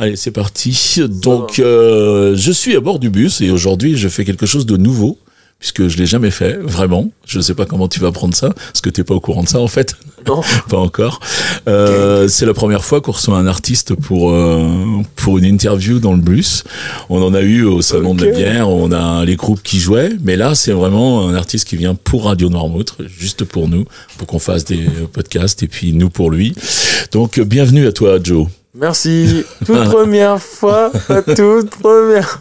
Allez, c'est parti. Donc, euh, je suis à bord du bus et aujourd'hui, je fais quelque chose de nouveau puisque je l'ai jamais fait, vraiment. Je ne sais pas comment tu vas prendre ça, parce que tu n'es pas au courant de ça en fait. Non. pas encore. Euh, C'est la première fois qu'on reçoit un artiste pour euh, pour une interview dans le bus. On en a eu au salon de la bière, on a les groupes qui jouaient, mais là c'est vraiment un artiste qui vient pour Radio Noirmoutre, juste pour nous, pour qu'on fasse des podcasts et puis nous pour lui. Donc bienvenue à toi Joe. Merci. Toute première fois, toute première.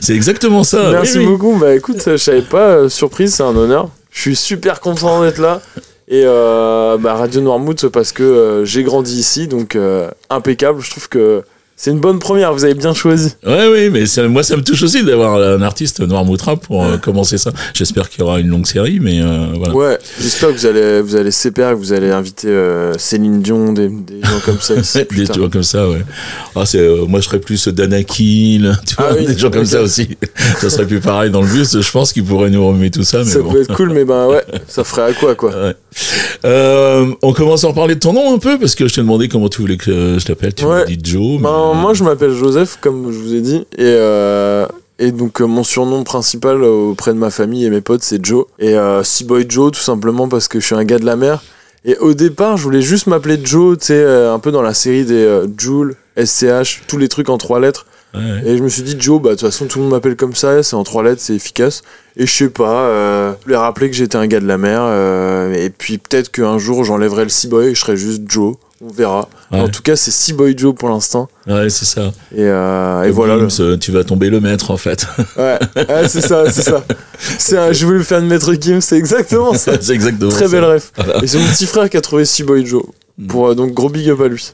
C'est exactement ça. Merci oui, oui. beaucoup. Bah écoute, je savais pas, euh, surprise, c'est un honneur. Je suis super content d'être là. Et euh, bah, Radio Noirmouth parce que euh, j'ai grandi ici, donc euh, impeccable. Je trouve que c'est une bonne première, vous avez bien choisi. Ouais, oui, mais ça- moi, ça me touche aussi d'avoir un artiste noir moutra pour euh, commencer ça. J'espère qu'il y aura une longue série, mais euh, voilà. Ouais, j'espère que vous allez, vous allez CPR, que vous allez inviter euh, Céline Dion, des, des gens comme ça ici. Des gens comme ça, ouais. Ah, c'est, moi, je serais plus Danakil, tu vois, Ah oui, des gens comme ça aussi. ça serait plus pareil dans le bus. Je pense qu'ils pourraient nous remettre tout ça, mais Ça bon. peut être cool, mais ben ouais, ça ferait à quoi quoi. Ouais. On commence à en parler de ton nom un peu parce que je t'ai demandé comment tu voulais que je t'appelle. Tu m'as Ouais. dit Joe. mais- Ben, moi, je m'appelle Joseph, comme je vous ai dit, et, euh, et donc euh, mon surnom principal euh, auprès de ma famille et mes potes, c'est Joe. Et euh, Boy Joe, tout simplement parce que je suis un gars de la mer. Et au départ, je voulais juste m'appeler Joe, tu sais, euh, un peu dans la série des Joule, SCH, tous les trucs en trois lettres. Ouais, ouais. Et je me suis dit, Joe, bah de toute façon, tout le monde m'appelle comme ça, c'est en trois lettres, c'est efficace. Et je sais pas, je voulais rappeler que j'étais un gars de la mer, et puis peut-être qu'un jour j'enlèverai le Boy et je serai juste Joe. On verra. Ouais. En tout cas, c'est Boy Joe pour l'instant. Ouais, c'est ça. Et, euh, et voilà. le- Gims, euh, tu vas tomber le maître en fait. Ouais, ouais, c'est ça, c'est ça. C'est un, je voulais faire une maître Kim, c'est exactement ça. c'est exactement Très ça. belle ref. Et c'est mon petit frère qui a trouvé Boy Joe. Pour, euh, donc gros big up à lui.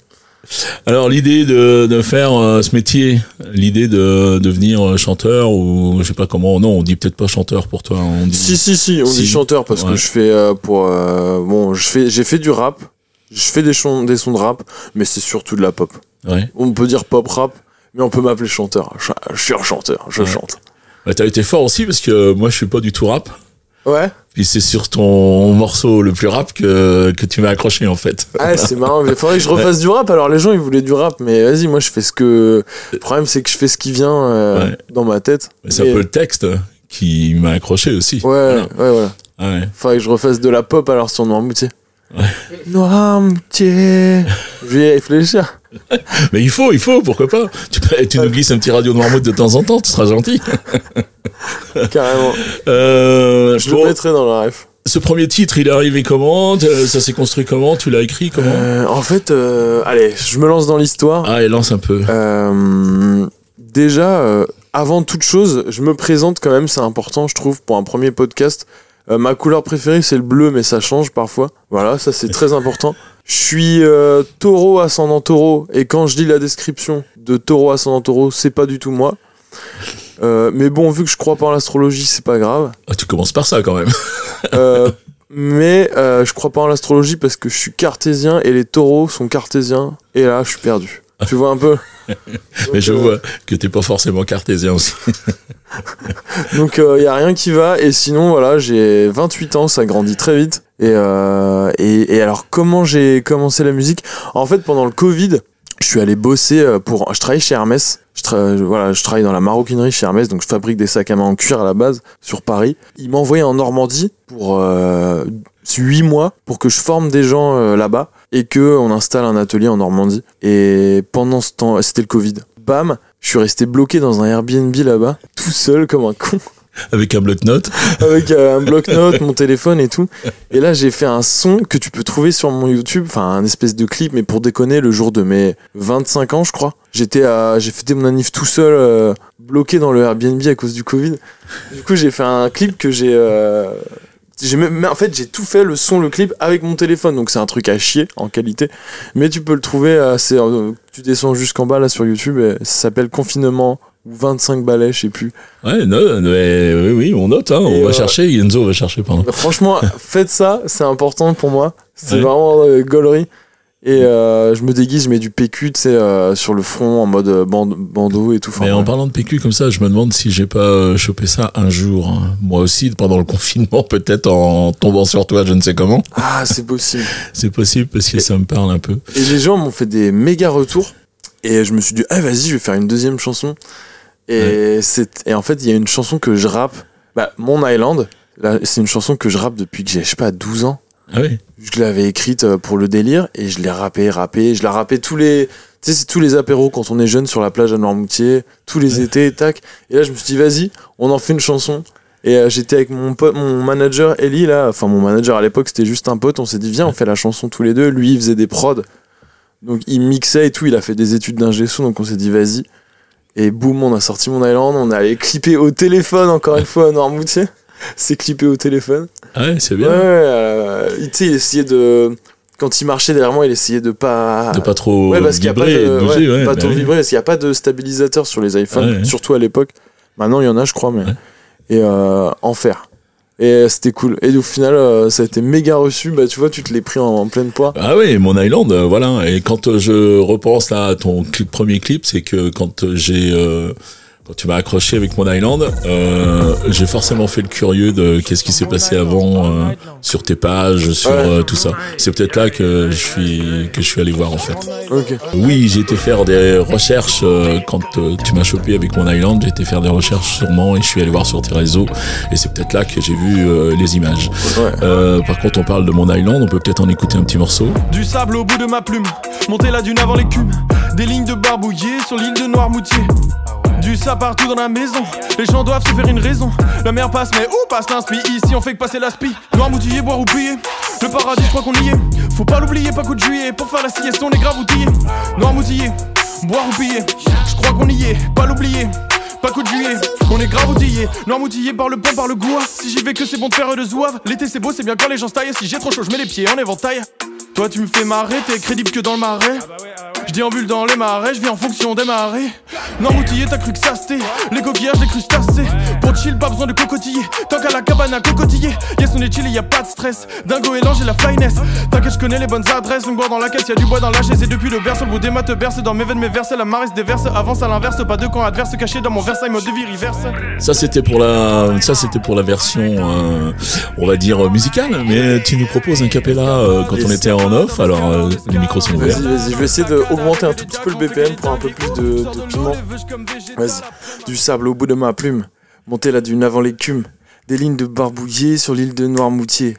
Alors l'idée de, de faire euh, ce métier, l'idée de devenir chanteur ou je sais pas comment, non on dit peut-être pas chanteur pour toi, on dit. Si, si, si, on Si. dit chanteur parce Ouais. que je fais euh, pour. euh, bon, je fais, j'ai fait du rap. Je fais des, sons de rap, mais c'est surtout de la pop. Ouais. On peut dire pop rap, mais on peut m'appeler chanteur. Je, je suis un chanteur, je Ouais. chante. Bah, t'as été fort aussi parce que moi je suis pas du tout rap. Ouais. Puis c'est sur ton morceau le plus rap que, que tu m'as accroché en fait. Ah, c'est marrant, mais faudrait que je refasse du rap. Alors les gens ils voulaient du rap, mais vas-y, moi je fais ce que. Le problème c'est que je fais ce qui vient euh, Ouais. dans ma tête. Mais c'est un peu le texte qui m'a accroché aussi. Ouais, ouais, voilà. Ouais. Faudrait que je refasse de la pop alors sur Noirmoutier. Noirmoutier. Je vais y réfléchir. Mais il faut, il faut, pourquoi pas. Tu, tu nous glisses un petit radio Noirmouth de temps en temps, tu seras gentil. Carrément. Euh, Je bon, le mettrai dans la ref. ce premier titre, il est arrivé comment Euh, Ça s'est construit comment Tu l'as écrit comment Euh, en fait, euh, allez, je me lance dans l'histoire. Ah, et lance un peu. Euh, déjà, euh, avant toute chose, je me présente quand même, c'est important, je trouve, pour un premier podcast. Euh, ma couleur préférée, c'est le bleu, mais ça change parfois. Voilà, ça c'est très important. Je suis euh, taureau ascendant taureau, et quand je lis la description de taureau ascendant taureau, c'est pas du tout moi. Euh, mais bon, vu que je crois pas en l'astrologie, c'est pas grave. Ah, tu commences par ça quand même. Euh, mais euh, je crois pas en l'astrologie parce que je suis cartésien et les taureaux sont cartésiens. Et là, je suis perdu. Tu vois un peu Mais je Donc, euh, vois que t'es pas forcément cartésien aussi. Donc il y a rien qui va et sinon voilà j'ai 28 ans ça grandit très vite et euh, et, et alors comment j'ai commencé la musique? En fait pendant le Covid je suis allé bosser euh, pour je travaille chez Hermès. Je voilà je travaille dans la maroquinerie chez Hermès donc je fabrique des sacs à main en cuir à la base sur Paris. Ils envoyé en Normandie pour euh, 8 mois pour que je forme des gens euh, là-bas et que on installe un atelier en Normandie. Et pendant ce temps c'était le Covid. Bam je suis resté bloqué dans un Airbnb là-bas tout seul comme un con Avec un bloc-notes. avec euh, un bloc-notes, mon téléphone et tout. Et là, j'ai fait un son que tu peux trouver sur mon YouTube, enfin un espèce de clip, mais pour déconner, le jour de mes 25 ans, je crois. J'étais à, j'ai fêté mon anniv tout seul, euh, bloqué dans le Airbnb à cause du Covid. Du coup, j'ai fait un clip que j'ai, euh, mais en fait, j'ai tout fait le son, le clip avec mon téléphone, donc c'est un truc à chier en qualité. Mais tu peux le trouver, tu descends jusqu'en bas là sur YouTube, et ça s'appelle Confinement 25 balais, je sais plus. Ouais, non, mais oui, oui, on note, hein, on va euh, chercher, Enzo va chercher, pardon. Franchement, faites ça, c'est important pour moi. C'est Ouais. vraiment euh, gaulerie. Et euh, je me déguise, je mets du PQ, tu sais, euh, sur le front en mode bande- bandeau et tout. Mais en ouais. parlant de PQ comme ça, je me demande si j'ai pas chopé ça un jour. hein. Moi aussi, pendant le confinement, peut-être en tombant sur toi, je ne sais comment. Ah, c'est possible. C'est possible parce que ça me parle un peu. Et les gens m'ont fait des méga retours. Et je me suis dit, ah vas-y, je vais faire une deuxième chanson. Et, c'est, et en fait, il y a une chanson que je rappe. Bah, Mon Island, là, c'est une chanson que je rappe depuis que j'ai, je sais pas, 12 ans. Ah oui. Je l'avais écrite euh, pour le délire et je l'ai rappé, rappé. Je l'ai rappé tous les, tu sais, c'est tous les apéros quand on est jeune sur la plage à Noirmoutier, tous les étés, tac. Et là, je me suis dit, vas-y, on en fait une chanson. Et euh, j'étais avec mon pote, mon manager Ellie là, enfin mon manager à l'époque c'était juste un pote, on s'est dit viens on fait la chanson tous les deux, lui il faisait des prods, donc il mixait et tout, il a fait des études d'ingé donc on s'est dit vas-y. Et boum, on a sorti mon Island, on a allé clipper au téléphone encore une fois à Noirmoutier. C'est clippé au téléphone. Ah ouais, c'est Ouais, bien. euh, il- tu sais, il essayait de. Quand il marchait derrière moi, il essayait de pas. De pas trop Ouais, parce qu'il y a pas vibrer, de, bouger, ouais, ouais. pas trop oui. vibrer, parce qu'il n'y a pas de stabilisateur sur les iPhones, Ouais, ouais. surtout à l'époque. Maintenant, il y en a, je crois, mais. Ouais. Et euh, en fer. Et euh, c'était cool. Et au final, euh, ça a été méga reçu. Bah, tu vois, tu te l'es pris en, pleine poire. Ah oui, mon Island, euh, voilà. Et quand je repense là à ton clip- premier clip, c'est que quand j'ai euh, quand tu m'as accroché avec mon Island, euh, j'ai forcément fait le curieux de qu'est-ce qui s'est passé avant euh, sur tes pages, sur Ouais. euh, tout ça. C'est peut-être là que je suis que je suis allé voir en fait. Oui, j'ai été faire des recherches euh, quand euh, tu m'as chopé avec mon Island. J'ai été faire des recherches sûrement et je suis allé voir sur tes réseaux. Et c'est peut-être là que j'ai vu euh, les images. Ouais. Euh, par contre, on parle de mon Island. On peut peut-être en écouter un petit morceau. Du sable au bout de ma plume, monter la dune avant l'écume. Des lignes de barbouillés sur l'île de Noirmoutier. Du sable partout dans la maison, les gens doivent se faire une raison. La mer passe, mais où passe l'inspi? Ici on fait que passer l'aspi. Noirmoutier, boire ou plier. Le paradis, je crois qu'on y est. Faut pas l'oublier, pas coup de juillet. Pour faire la sieste, on est grave outillé. Noirmoutier, boire ou piller. Je crois qu'on y est, pas l'oublier. Pas coup de juillet, on est grave outillé. Noirmoutillé par le pont, par le goût. Si j'y vais que c'est bon de faire de zouave. L'été c'est beau, c'est bien quand les gens taillent. Si j'ai trop chaud, je mets les pieds en éventail. Toi tu me fais marrer, t'es crédible que dans le marais. Je déambule dans les marais, je vis en fonction des marées. Noirmoutillé, t'as cru que ça c'était les coquillages, les crustacés. Pour chill, pas besoin de cocotiller. Tant qu'à la cabane à cocotiller. Yes, on est chill, y a pas de stress. Dingo et l'ange et la flyness. T'inquiète, je connais les bonnes adresses. Longboard dans la caisse, y a du bois dans la chaise. Et depuis le berceau, le bout des maths berce dans mes veines, mes versets. La marée se déverse, avance à l'inverse. Pas de camp adverse caché dans mon Versailles, mode de vie reverse. Ça c'était pour la ça c'était pour la version euh, on va dire euh, musicale mais tu nous proposes un capella euh, quand on était en off alors euh, les micros sont ouverts. Vas-y, vas-y. Je vais essayer d'augmenter un tout petit peu le BPM pour un peu plus de, de piment. Vas-y. Du sable au bout de ma plume, monter la dune avant l'écume, des lignes de barbouillés sur l'île de Noirmoutier.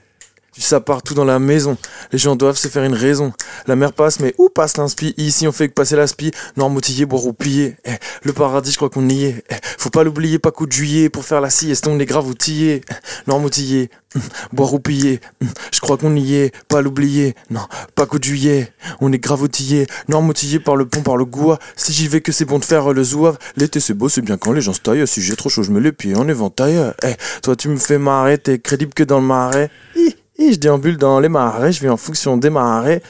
Sable partout dans la maison, les gens doivent se faire une raison. La mer passe, mais où passe l'inspi? Ici on fait que passer l'aspi, Noirmoutier, boire ou piller. Eh, le paradis, je crois qu'on y est. Eh, faut pas l'oublier, pas coup de juillet, pour faire la sieste, on est grave outillé. Eh, Noirmoutier, hum, boire ou piller. Hum, Je crois qu'on y est, pas l'oublier. Non, pas coup de juillet, on est grave outillé. Noirmoutillé par le pont, par le goût. Si j'y vais que c'est bon de faire le zouave. L'été c'est beau, c'est bien quand les gens se taillent. Si j'ai trop chaud, je me les pieds en éventail. Eh, toi tu me fais marrer, t'es crédible que dans le marais. Hi, je déambule dans les marais, je vais en fonction des marais.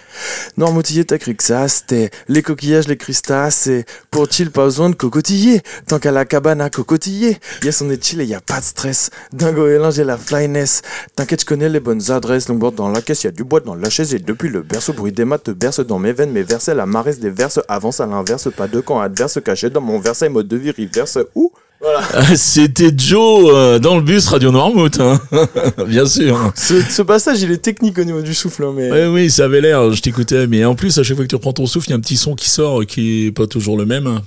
Cru que ça c'était les coquillages, les crustacés. Pour chill, pas besoin de cocotiller. Tant qu'à la cabane à cocotiller. Yes, on est chill et y a pas de stress. Dingo et linge et la flyness. T'inquiète, je connais les bonnes adresses. Longboard dans la caisse, y a du bois dans la chaise. Et depuis le berceau, bruit des maths te berce dans mes veines. Mes versets, la marée se déverse. Avance à l'inverse, pas de camp adverse. Caché dans mon verset, mode de vie reverse. Ouh. Voilà. C'était Joe euh, dans le bus Radio Noirmouth hein. bien sûr. Ce, ce passage, il est technique au niveau du souffle, hein, mais. Oui, oui, ça avait l'air, je t'écoutais, mais en plus, à chaque fois que tu reprends ton souffle, il y a un petit son qui sort qui est pas toujours le même.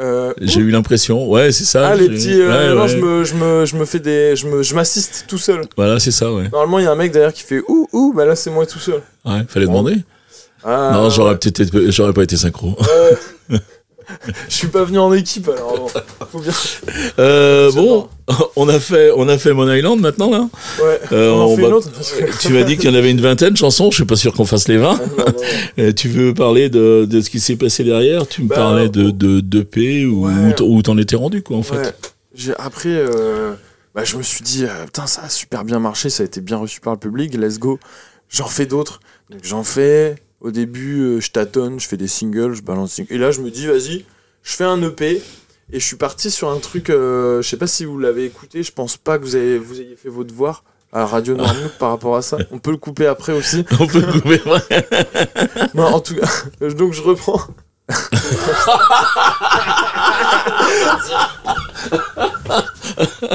Euh, J'ai eu l'impression, ouais, c'est ça. Ah, les petits. euh, ouais, non, ouais. je me, je, me, je me fais des. Je me- je m'assiste tout seul. Voilà, c'est ça, ouais. Normalement, il y a un mec derrière qui fait ouh, ouh, bah là, c'est moi tout seul. Ouais, fallait demander. Ah, non, j'aurais peut-être, j'aurais pas été synchro. Je suis pas venu en équipe alors. bon, Faut bien. Euh, bon, on a fait, on a fait Mon Island maintenant là? Ouais. Euh, on en fait va- une autre tu m'as dit qu'il y en avait une vingtaine de chansons. Je suis pas sûr qu'on fasse les 20. Non, non, non. Euh, tu veux parler de, de ce qui s'est passé derrière? Tu me Bah, parlais de, de, d'EP ou ouais. où t'en étais rendu quoi en fait? Ouais. J'ai- Après, euh, bah, je me suis dit, putain, ça a super bien marché, ça a été bien reçu par le public, let's go. J'en fais d'autres. Donc j'en fais. Au début, euh, je tâtonne, je fais des singles, je balance. des singles. Et là, je me dis, vas-y, je fais un EP. Et je suis parti sur un truc, euh, je sais pas si vous l'avez écouté, je pense pas que vous, avez, vous ayez fait vos devoirs à Radio Noirmouth par rapport à ça. On peut le couper après aussi. On peut couper. Non, en tout cas, donc je reprends.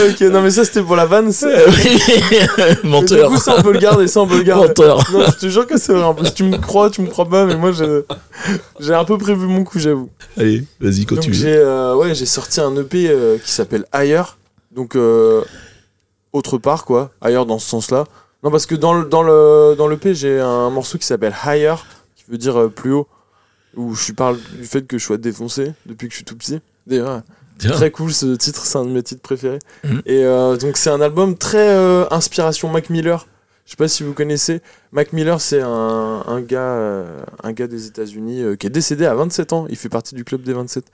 ok, non mais ça c'était pour la vanne. c'est- Mais Menteur. Du coup, ça on peut le garder, ça on peut le garder. Menteur. Non, je te jure que c'est vrai. En plus, tu me crois, tu me crois pas, mais moi j'ai un peu prévu mon coup, j'avoue. Allez, vas-y, continue. j'ai euh, ouais, j'ai sorti un EP euh, qui s'appelle Ailleurs. Donc euh, autre part quoi, ailleurs dans ce sens-là. Non parce que dans le dans le dans l'EP, j'ai un morceau qui s'appelle Higher qui veut dire plus haut où je parle du fait que je sois défoncé depuis que je suis tout petit. D'ailleurs. Très cool ce titre, c'est un de mes titres préférés. Mhm. Et euh, donc c'est un album très euh, inspiration Mac Miller. Je sais pas si vous connaissez. Mac Miller, c'est un, un gars, euh, un gars des États-Unis qui est décédé à 27 ans. Il fait partie du club des 27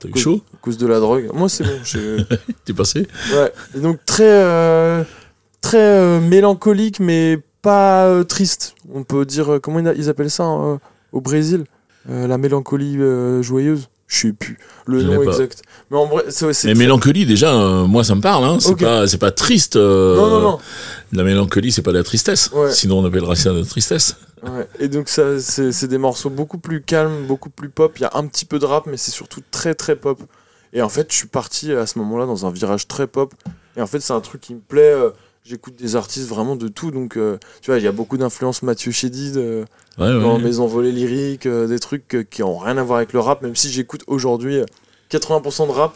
T'as eu chaud? à cause de la drogue. Moi, c'est bon. T'es passé? Ouais. Et donc très, très mélancolique, mais pas triste. On peut dire comment ils appellent ça euh, au Brésil, la mélancolie joyeuse. Je sais plus le Je nom exact. Mais en vrai, c'est c'est Mais très- mélancolie, déjà, euh, moi, ça me parle. Hein. C'est pas, c'est pas triste. euh, Non, non, non. La mélancolie, c'est pas de la tristesse. Ouais. Sinon, on appellerait ça de la tristesse. Ouais. Et donc ça, c'est c'est des morceaux beaucoup plus calmes, beaucoup plus pop. Il y a un petit peu de rap, mais c'est surtout très très pop. Et en fait, je suis parti à ce moment-là dans un virage très pop. Et en fait, c'est un truc qui me plaît. euh, J'écoute des artistes vraiment de tout. Donc, euh, tu vois, il y a beaucoup d'influence Mathieu Chédid euh, Ouais, ouais. dans mes envolées lyriques, euh, des trucs qui ont rien à voir avec le rap. Même si j'écoute aujourd'hui euh, 80% de rap,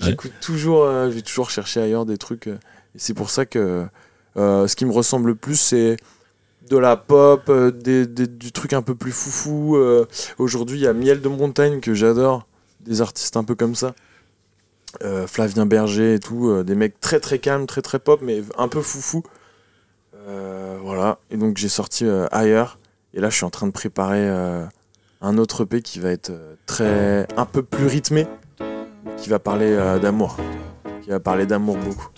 Ouais. j'écoute toujours, vais toujours chercher ailleurs des trucs. et c'est pour ça que ce qui me ressemble le plus, c'est de la pop, des, des- du truc un peu plus foufou. Aujourd'hui, il y a Miel de Montagne que j'adore, des artistes un peu comme ça. Euh, Flavien Berger et tout, euh, des mecs très très calmes, très très pop, mais un peu foufou. Euh, voilà, et donc j'ai sorti ailleurs, et là je suis en train de préparer un autre EP qui va être très un peu plus rythmé, qui va parler d'amour, qui va parler d'amour beaucoup.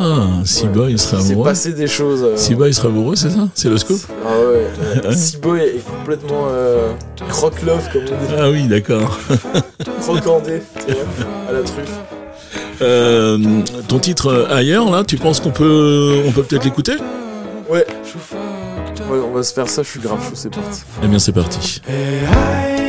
Ah, Siba, il serait Il s'est amoureux. passé des choses. euh, Siba, il serait amoureux, c'est ça C'est le scoop Ah ouais, ouais. Siboy est complètement euh, croque-love, comme on dit, Ah oui, d'accord. croquandé, à la truffe. Euh, ton titre euh, ailleurs, là, tu penses qu'on peut, on peut peut-être l'écouter Ouais. ouais, on va se faire ça, je suis grave chaud, c'est parti. Eh bien, c'est parti. Et high,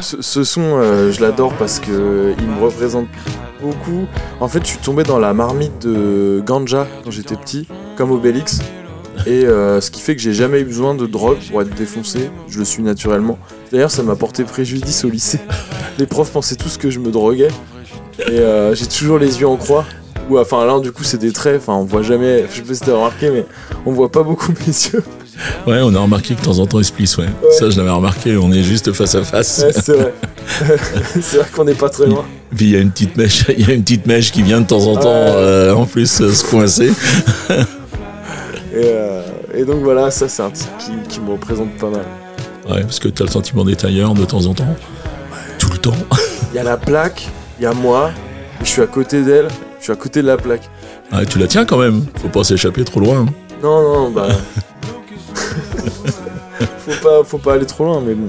Ce son, euh, je l'adore parce que il me représente beaucoup. En fait, je suis tombé dans la marmite de ganja quand j'étais petit, comme Obélix. Et euh, ce qui fait que j'ai jamais eu besoin de drogue pour être défoncé. Je le suis naturellement. D'ailleurs, ça m'a porté préjudice au lycée. Les profs pensaient tous que je me droguais. Et euh, j'ai toujours les yeux en croix. Ou enfin là, du coup, c'est des traits. Enfin, on voit jamais. Je sais pas si t'as remarqué, mais on voit pas beaucoup mes yeux. Ouais, on a remarqué que de temps en temps, il se plisse, ouais. Ça, je l'avais remarqué, on est juste face à face. Ouais, c'est vrai. c'est vrai qu'on n'est pas très loin. Puis il y a une petite mèche, il y a une petite mèche qui vient de temps en temps, euh, en plus, euh, se coincer. Et, euh, et donc voilà, ça c'est un titre qui, qui me représente pas mal. Ouais, parce que t'as le sentiment d'être ailleurs de temps en temps. Tout le temps. Il y a la plaque, il y a moi, je suis à côté d'elle, je suis à côté de la plaque. Ouais, tu la tiens quand même. Faut pas s'échapper trop loin. hein. Non, non, bah. Faut, pas, faut pas aller trop loin, mais bon.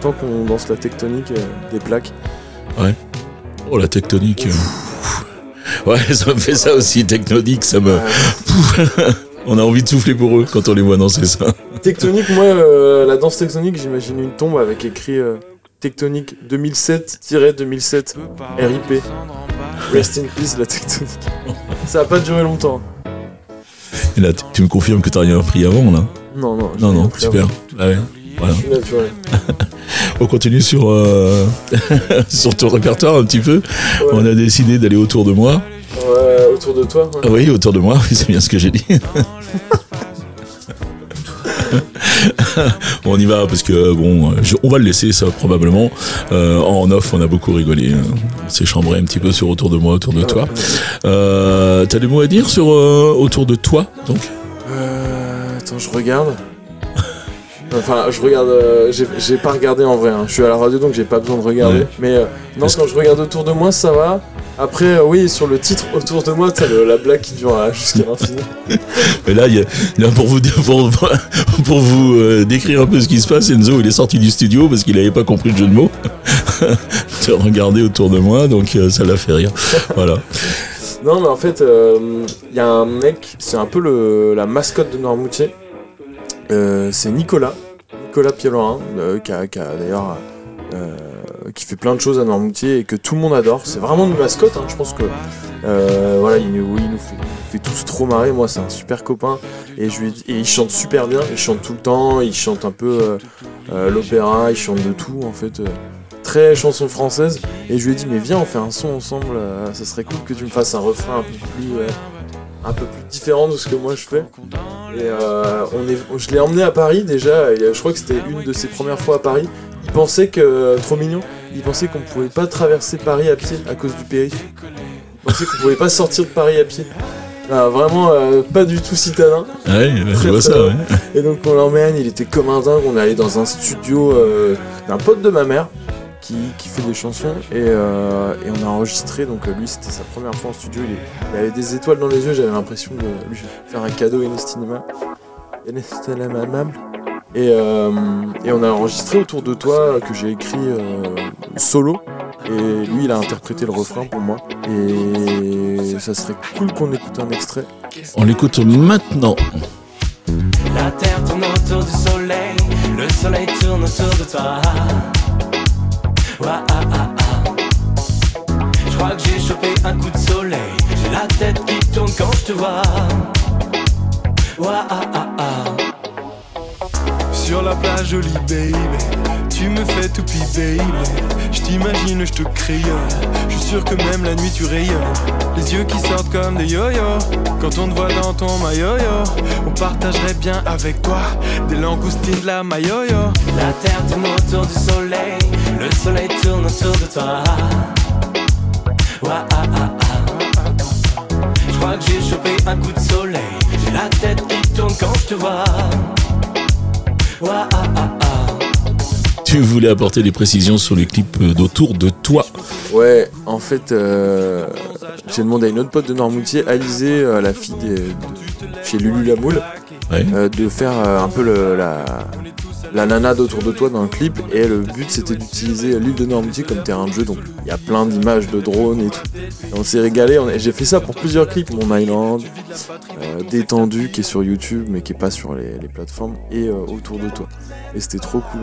Tant qu'on danse la tectonique euh, des plaques. Oh, la tectonique. euh. Ouais, ça me fait ça aussi, tectonique, ça me... On a envie de souffler pour eux quand on les voit danser ça. tectonique, moi, euh, la danse tectonique, j'imagine une tombe avec écrit tectonique 2007-2007. RIP. Rest in peace, la tectonique. Ça a pas duré longtemps. Et là, tu- me confirmes que t'as rien appris avant, là? Non, non. Non, non, super. avant. Ah voilà. On continue sur, euh, sur ton répertoire un petit peu. Ouais. On a décidé d'aller autour de moi. Ouais, autour de toi. ouais. Ah oui, autour de moi, c'est bien ce que j'ai dit. on y va parce que bon, je- on va le laisser ça probablement. Euh, en off, on a beaucoup rigolé. On s'est chambré un petit peu sur autour de moi, autour de toi. Euh, T'as des mots à dire sur autour de toi donc? Euh, attends, je regarde. Enfin, je regarde. euh, j'ai- pas regardé en vrai. hein. Je suis à la radio donc j'ai pas besoin de regarder. Ouais. Mais euh, non, quand je regarde autour de moi, ça va. Après, euh, oui, sur le titre autour de moi, t'as la blague qui dure euh, jusqu'à l'infini. Mais là, il y a- là, pour vous dire- pour, pour vous euh, décrire un peu ce qui se passe, Enzo il est sorti du studio parce qu'il n'avait pas compris le jeu de mots. de regarder autour de moi, donc ça l'a fait rire. Voilà. Non, mais en fait, il y a un mec, c'est un peu le, la mascotte de Noirmoutier. Euh, c'est Nicolas, Nicolas Pielorin, euh, qui, a, d'ailleurs euh, qui fait plein de choses à Noirmoutier et que tout le monde adore. C'est vraiment une mascotte, hein, je pense que voilà, il nous, fait, tous trop marrer. Moi, c'est un super copain et, il chante super bien. Il chante tout le temps, il chante un peu l'opéra, il chante de tout en fait. très chanson française. Et je lui ai dit, mais viens, on fait un son ensemble. ça serait cool que tu me fasses un refrain un peu plus, un peu plus différent de ce que moi je fais. Et euh, on est, je l'ai emmené à Paris déjà. Et euh, je crois que c'était une de ses premières fois à Paris. Il pensait que, trop mignon, il pensait qu'on pouvait pas traverser Paris à pied à cause du périph. Il pensait qu'on pouvait pas sortir de Paris à pied. Ah, vraiment euh, pas du tout citadin. Ouais, je Très, vois très ça. drôle. ouais. Et donc on l'emmène, il était comme un dingue, on est allé dans un studio euh, d'un pote de ma mère qui, qui fait des chansons et, euh, et on a enregistré, donc euh, lui c'était sa première fois en studio, il, il avait des étoiles dans les yeux, j'avais l'impression de lui faire un cadeau inestimable. Inestimable. Et, euh, et on a enregistré autour de toi que j'ai écrit euh, solo et lui il a interprété le refrain pour moi et ça serait cool qu'on écoute un extrait. On l'écoute maintenant. La terre tourne autour du soleil, le soleil tourne autour de toi. Ouah, ah, ah, ah. Je crois que j'ai chopé un coup de soleil, j'ai la tête qui tourne quand je te vois. Ouah, ah, ah, ah. Sur la plage jolie baby. Tu me fais tout baby Je t'imagine, je te crayonne Je suis sûr que même la nuit tu rayonnes Les yeux qui sortent comme des yo-yo. Quand on te voit dans ton maillot-yo On partagerait bien avec toi. Des langoustines de la maillot-yo. La terre tourne autour du soleil, le soleil tourne autour de toi. Ouah, ah, ah, ah. Je crois que j'ai chopé un coup de soleil, j'ai la tête qui tourne quand je te vois. Ouah, ah, ah, ah. Tu voulais apporter des précisions sur les clips euh, d'autour de toi. Ouais, en fait, euh, j'ai demandé à une autre pote de Noirmoutier, Alizé, euh, la fille des- de, chez Lulu la Moule, Ouais. euh, de faire euh, un peu le- la, la nana d'autour de toi dans le clip. Et le but, c'était d'utiliser l'île de Noirmoutier comme terrain de jeu. Donc, il y a plein d'images de drones et tout. Et on s'est régalé. J'ai fait ça pour plusieurs clips. Mon Island, euh, Détendu, qui est sur YouTube, mais qui est pas sur les, plateformes, et euh, autour de toi. Et c'était trop cool.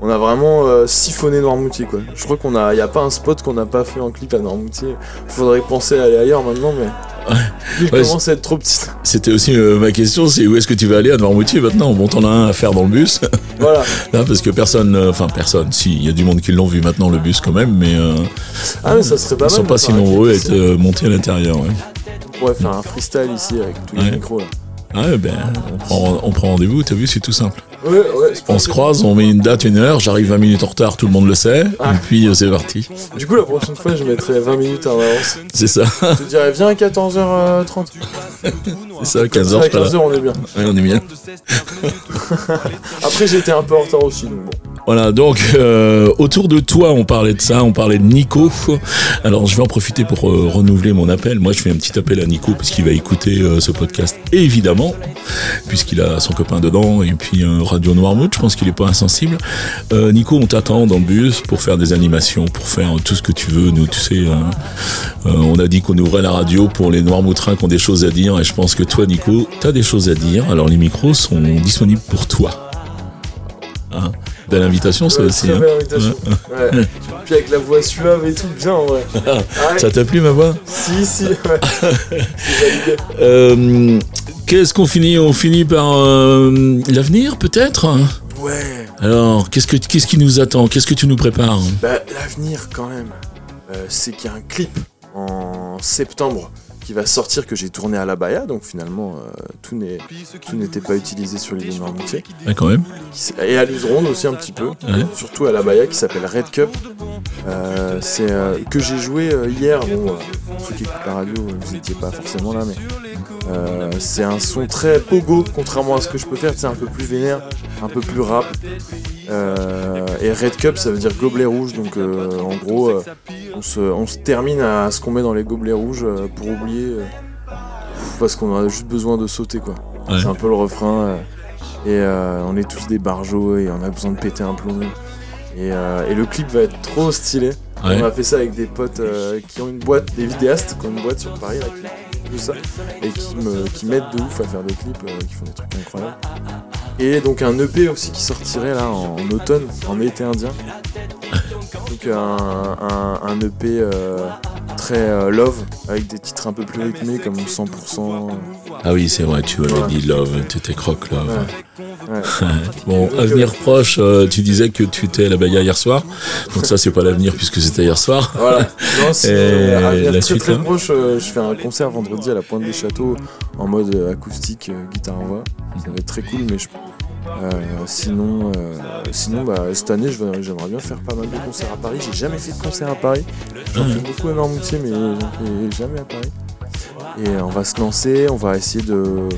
On a, on a vraiment euh, siphonné Noirmoutier quoi. Je crois qu'on a, y a pas un spot qu'on n'a pas fait en clip à Noirmoutier. Faudrait penser à aller ailleurs maintenant, mais il commence à être trop petit. C'était aussi euh, ma question, c'est où est-ce que tu vas aller à Noirmoutier maintenant? Bon, t'en as un à faire dans le bus, voilà. là, parce que personne, euh, enfin personne, si, il y a du monde qui l'ont vu maintenant le bus quand même, mais euh, Ah mais ça serait pas ils mal. sont pas si nombreux à être montés à l'intérieur. Ouais. On pourrait faire un freestyle ici avec tous les micros là. Ah ouais, ben, on prend, on prend rendez-vous, t'as vu, c'est tout simple. Ouais, ouais. c'est On se croise, on met une date, une heure, j'arrive 20 minutes en retard, tout le monde le sait, Ah. et puis euh, c'est parti. Du coup la prochaine fois je mettrai 20 minutes en avance. C'est ça, Je te dirais viens à 14h30. c'est ça, 15h, à je suis pas là. 15h on est bien. Ouais, on est bien. Après j'étais un peu en retard aussi donc bon. Voilà, donc euh, autour de toi, on parlait de ça, on parlait de Nico. Alors je vais en profiter pour euh, renouveler mon appel. Moi, je fais un petit appel à Nico parce qu'il va écouter euh, ce podcast, évidemment, puisqu'il a son copain dedans et puis Radio Noirmouth. Je pense qu'il est pas insensible. Euh, Nico, on t'attend dans le bus pour faire des animations, pour faire tout ce que tu veux. Nous, tu sais, euh, euh, on a dit qu'on ouvrait la radio pour les Noirmoutrins qui ont des choses à dire, et je pense que toi, Nico, tu as des choses à dire. Alors les micros sont disponibles pour toi. Hein Belle invitation, ça Ouais, aussi. très hein. belle invitation. Ouais. Puis avec la voix suave et tout, bien en vrai. Ça t'a plu ma voix Si, si. Euh, Qu'est-ce qu'on finit? On finit par euh, l'avenir peut-être? Ouais. Alors, qu'est-ce, que, qu'est-ce qui nous attend? Qu'est-ce que tu nous prépares? Bah, l'avenir quand même, euh, c'est qu'il y a un clip en septembre qui va sortir que j'ai tourné à la Baïa, donc finalement euh, tout n'est tout n'était pas utilisé sur l'île de Noirmoutier. Ouais, quand même. Et à Luseronde aussi un petit peu, Ouais. surtout à la Baïa qui s'appelle Red Cup. Euh, c'est euh, que j'ai joué euh, hier. Bon, ceux qui écoutent la radio, vous n'étiez pas forcément là, mais c'est un son très pogo, contrairement à ce que je peux faire. C'est un peu plus vénère, un peu plus rap. Euh, et Red Cup, ça veut dire gobelet rouge. Donc euh, en gros, euh, on, se, on se termine à ce qu'on met dans les gobelets rouges pour oublier. parce qu'on a juste besoin de sauter, quoi. Ouais. C'est un peu le refrain. et on est tous des barjots et on a besoin de péter un plomb. Et, et le clip va être trop stylé. Ouais. On a fait ça avec des potes euh, qui ont une boîte, des vidéastes qui ont une boîte sur Paris là, qui tout ça, et qui me qui m'aident de ouf à faire des clips, euh, qui font des trucs incroyables. Et donc un EP aussi qui sortirait là en, automne, en été indien. Donc un, un, un EP euh, très love, avec des titres un peu plus rythmés comme 100%. Ah oui, c'est vrai, tu Ouais. dit Love, tu étais croque Love. Ouais. Ouais. Bon, avenir proche, euh, tu disais que tu étais à la Baïa hier soir. Donc ça, c'est pas l'avenir puisque c'était hier soir. Voilà. Non, Et euh, la très suite, très là proche, euh, je fais un concert vendredi à la Pointe des Châteaux en mode acoustique, euh, guitare voix. Ça va être très cool, mais je- euh, sinon, euh, sinon bah, cette année, j'aimerais bien faire pas mal de concerts à Paris. J'ai jamais fait de concert à Paris. J'en fais beaucoup à Noirmoutier, mais j'en fais jamais à Paris. Et on va se lancer, on va essayer de,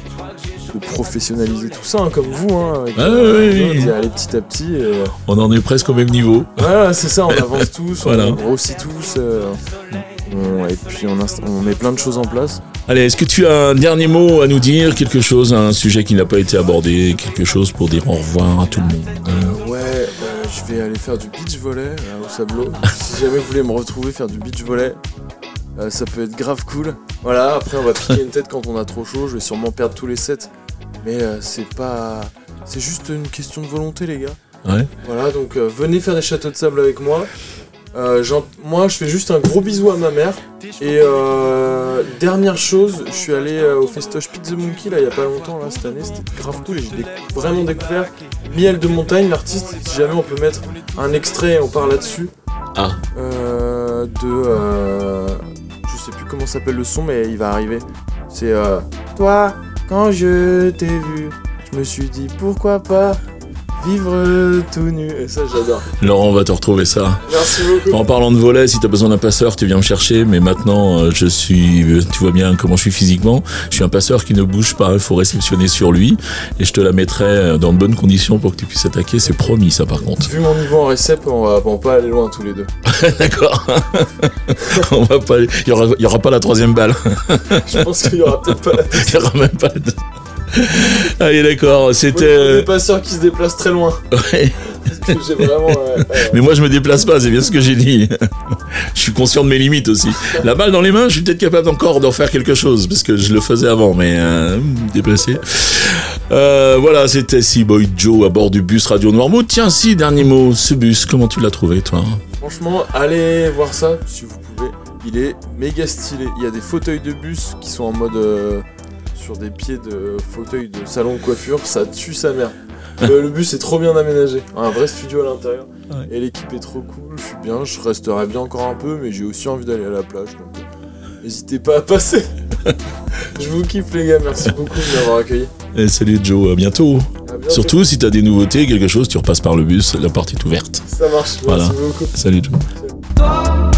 professionnaliser tout ça, hein, comme vous. Hein, Ah, oui, oui. d'y aller petit à petit. et, euh, On en est presque au même niveau. voilà, c'est ça, on avance tous, Voilà. on grossit tous. euh, et puis on, on met plein de choses en place. Allez, est-ce que tu as un dernier mot à nous dire Quelque chose, un sujet qui n'a pas été abordé Quelque chose pour dire au revoir à tout le monde? Euh, ouais, euh, je vais aller faire du beach volley euh, au Sablot. si jamais vous voulez me retrouver faire du beach volley, ça peut être grave cool. Voilà, après on va piquer une tête quand on a trop chaud. Je vais sûrement perdre tous les sets. Mais euh, c'est pas. C'est juste une question de volonté, les gars. Ouais. Voilà, donc euh, venez faire des châteaux de sable avec moi. Euh, moi, je fais juste un gros bisou à ma mère. Et euh, dernière chose, je suis allé au Festoche Pizza Monkey là il y a pas longtemps là cette année, c'était grave cool et j'ai vraiment découvert Miel de Montagne, l'artiste. Si jamais on peut mettre un extrait, on parle là-dessus. Ah. Euh, de, je sais plus comment s'appelle le son, mais il va arriver. C'est euh, toi quand je t'ai vu, je me suis dit pourquoi pas vivre tout nu. Et ça j'adore. Laurent, on va te retrouver ça. Merci beaucoup. En parlant de volet, si t'as besoin d'un passeur, tu viens me chercher. Mais maintenant, euh, je suis, euh, tu vois bien comment je suis physiquement. Je suis un passeur qui ne bouge pas. Il faut réceptionner sur lui, et je te la mettrai euh, dans de bonnes conditions pour que tu puisses attaquer. C'est promis, ça, par contre. Vu mon niveau en récep, on va, on va pas aller loin tous les deux. D'accord. on va pas. Il y aura, il y aura pas la troisième balle. Je pense qu'il y aura peut-être pas. Il y aura même pas. de- Allez, d'accord. Moi, C'était. faut euh, des passeurs qui se déplacent très loin. ouais. Vraiment. Mais moi, je me déplace pas, c'est bien ce que j'ai dit. je suis conscient de mes limites aussi. La balle dans les mains, je suis peut-être capable encore d'en faire quelque chose, parce que je le faisais avant, mais euh. Euh, voilà, c'était Boy Joe à bord du bus Radio Noirmouth. Tiens, si, dernier mot, ce bus, comment tu l'as trouvé, toi? Franchement, allez voir ça si vous pouvez. Il est méga stylé. Il y a des fauteuils de bus qui sont en mode euh, sur des pieds de fauteuils de salon de coiffure. Ça tue sa mère. Le, le bus est trop bien aménagé. Un vrai studio à l'intérieur. Ouais. Et l'équipe est trop cool. Je suis bien. Je resterai bien encore un peu, mais j'ai aussi envie d'aller à la plage. Donc, euh, n'hésitez pas à passer. Je vous kiffe les gars. Merci beaucoup de m'avoir accueilli. Et salut Joe, à bientôt. À bientôt. Surtout, si t'as des nouveautés, quelque chose, tu repasses par le bus, la porte est ouverte. Ça marche. Merci Voilà. beaucoup. Salut Joe. Toi,